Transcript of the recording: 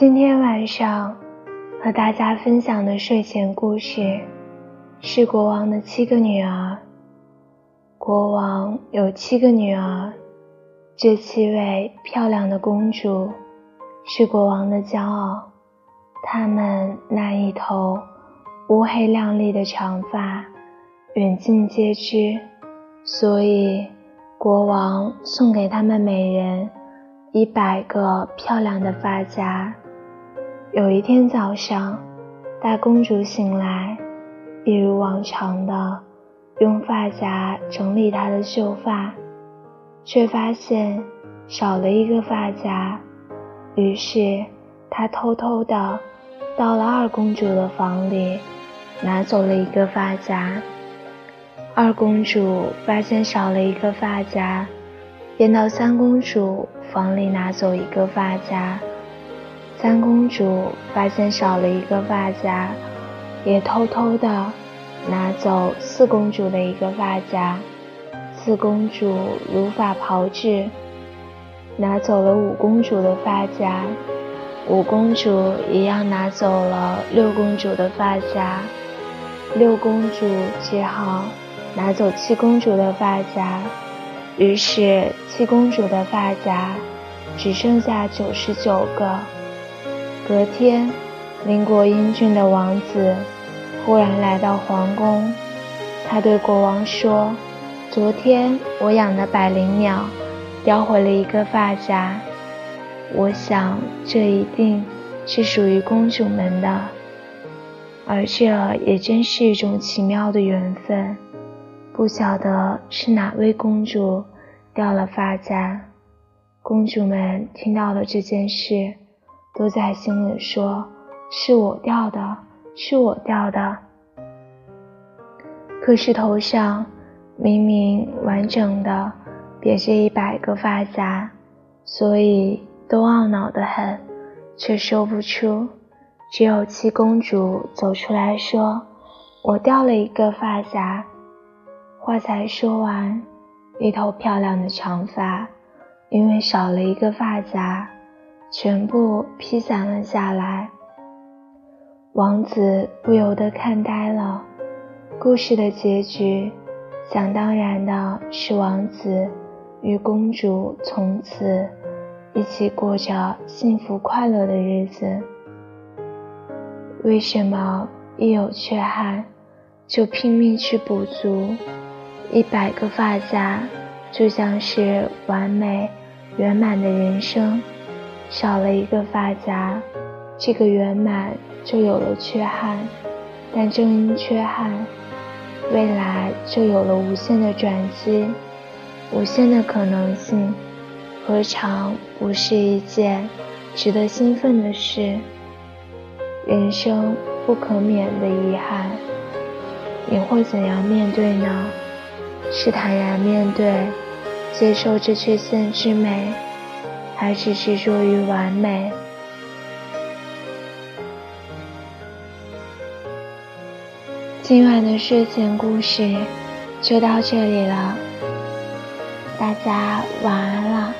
今天晚上和大家分享的睡前故事是国王的七个女儿。国王有七个女儿，这七位漂亮的公主是国王的骄傲。她们那一头乌黑亮丽的长发远近皆知，所以国王送给她们每人一百个漂亮的发夹。有一天早上，大公主醒来，一如往常的用发夹整理她的秀发，却发现少了一个发夹。于是她偷偷的到了二公主的房里，拿走了一个发夹。二公主发现少了一个发夹，便到三公主房里拿走一个发夹。三公主发现少了一个发夹，也偷偷的拿走四公主的一个发夹。四公主如法炮制，拿走了五公主的发夹。五公主一样拿走了六公主的发夹。六公主只好拿走七公主的发夹。于是七公主的发夹只剩下九十九个。隔天，邻国英俊的王子忽然来到皇宫。他对国王说：“昨天我养的百灵鸟叼回了一个发夹，我想这一定是属于公主们的。而这也真是一种奇妙的缘分。不晓得是哪位公主掉了发夹。”公主们听到了这件事。都在心里说：“是我掉的，是我掉的。”可是头上明明完整的别着一百个发夹，所以都懊恼的很，却说不出。只有七公主走出来说：“我掉了一个发夹。”话才说完，一头漂亮的长发因为少了一个发夹。全部披散了下来，王子不由得看呆了。故事的结局，想当然的是王子与公主从此一起过着幸福快乐的日子。为什么一有缺憾就拼命去补足？一百个发夹就像是完美圆满的人生。少了一个发夹，这个圆满就有了缺憾，但正因缺憾，未来就有了无限的转机，无限的可能性，何尝不是一件值得兴奋的事？人生不可免的遗憾，你会怎样面对呢？是坦然面对，接受这缺陷之美？还是执着于完美。今晚的睡前故事就到这里了，大家晚安了。